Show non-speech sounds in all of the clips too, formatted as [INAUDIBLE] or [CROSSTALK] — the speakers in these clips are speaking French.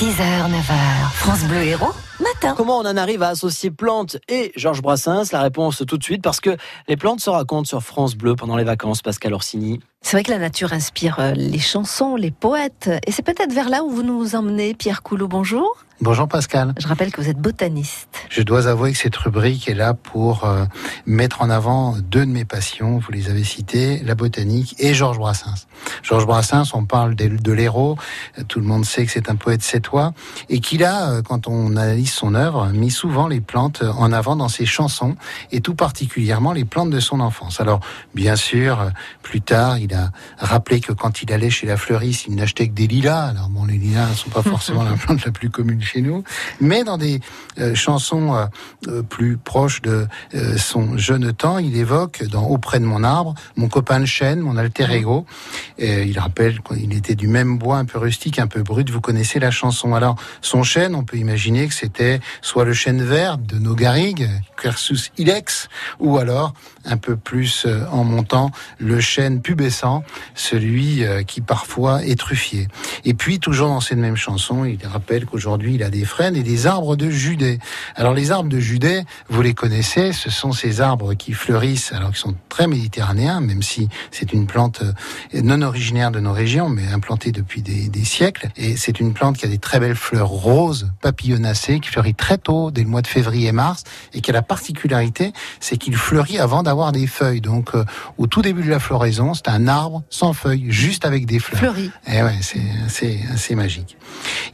6h, 9h, France Bleu Héros, matin. Comment on en arrive à associer plantes et Georges Brassens? La réponse tout de suite, parce que les plantes se racontent sur France Bleu pendant les vacances, Pascal Orsini. C'est vrai que la nature inspire euh, les chansons, les poètes, et c'est peut-être vers là où vous nous emmenez, Pierre Coulot, bonjour. Bonjour Pascal. Je rappelle que vous êtes botaniste. Je dois avouer que cette rubrique est là pour euh, mettre en avant deux de mes passions, vous les avez cités, la botanique et Georges Brassens. Georges Brassens, on parle de, de l'héros, tout le monde sait que c'est un poète sétois, et qu'il a, euh, quand on analyse son œuvre, mis souvent les plantes en avant dans ses chansons, et tout particulièrement les plantes de son enfance. Alors, bien sûr, euh, plus tard, il a rappelé que quand il allait chez la fleuriste, il n'achetait que des lilas. Alors bon, les lilas ne sont pas forcément [LAUGHS] la plante la plus commune chez nous, mais dans des euh, chansons euh, euh, plus proches de euh, son jeune temps, il évoque dans Auprès de mon arbre, mon copain le chêne, mon alter ego. Et il rappelle qu'il était du même bois, un peu rustique, un peu brut. Vous connaissez la chanson. Alors, son chêne, on peut imaginer que c'était soit le chêne vert de nos garrigues, Quercus ilex, ou alors, un peu plus en montant, le chêne pubescent, celui qui parfois est truffier. Et puis, toujours dans cette même chanson, il rappelle qu'aujourd'hui, il a des frênes et des arbres de Judée. Alors, les arbres de Judée, vous les connaissez, ce sont ces arbres qui fleurissent, alors qu'ils sont très méditerranéens, même si c'est une plante euh, non originaire de nos régions, mais implantée depuis des, des siècles. Et c'est une plante qui a des très belles fleurs roses, papillonnacées, qui fleurit très tôt, dès le mois de février et mars, et qui a la particularité, c'est qu'il fleurit avant d'avoir des feuilles. Donc, euh, au tout début de la floraison, c'est un arbre sans feuilles, juste avec des fleurs. Fleury. Et ouais, c'est c'est assez magique.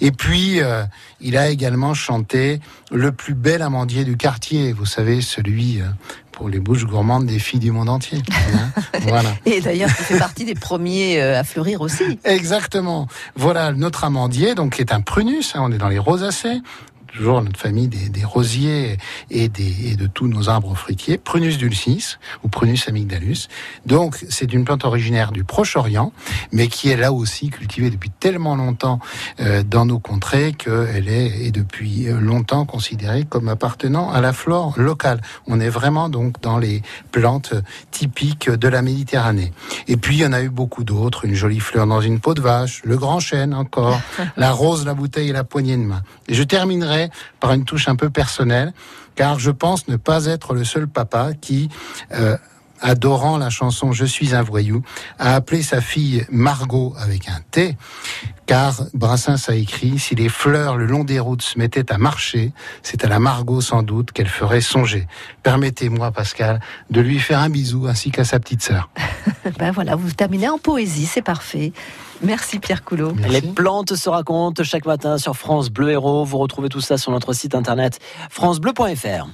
Et puis, euh, il a également chanté le plus bel amandier du quartier. Vous savez, celui euh, pour les bouches gourmandes des filles du monde entier. Hein [LAUGHS] voilà. Et d'ailleurs, il fait partie des premiers euh, à fleurir aussi. Exactement. Voilà notre amandier, donc qui est un prunus. hein, on est dans les rosacées. Toujours notre famille des, des rosiers et, des, et de tous nos arbres fruitiers, Prunus dulcis ou Prunus amygdalus. Donc, c'est une plante originaire du Proche-Orient, mais qui est là aussi cultivée depuis tellement longtemps euh, dans nos contrées qu'elle est, et depuis euh, longtemps considérée comme appartenant à la flore locale. On est vraiment donc dans les plantes typiques de la Méditerranée. Et puis, il y en a eu beaucoup d'autres. Une jolie fleur dans une peau de vache, le grand chêne encore, [LAUGHS] la rose, la bouteille et la poignée de main. Et je terminerai par une touche un peu personnelle, car je pense ne pas être le seul papa qui, euh, adorant la chanson Je suis un voyou, a appelé sa fille Margot avec un T, car Brassens a écrit Si les fleurs le long des routes se mettaient à marcher, c'est à la Margot sans doute qu'elle ferait songer. Permettez-moi, Pascal, de lui faire un bisou ainsi qu'à sa petite sœur. [LAUGHS] Ben voilà, vous terminez en poésie, c'est parfait. Merci Pierre Coulot. Merci. Les plantes se racontent chaque matin sur France Bleu Héros. Vous retrouvez tout ça sur notre site internet francebleu.fr.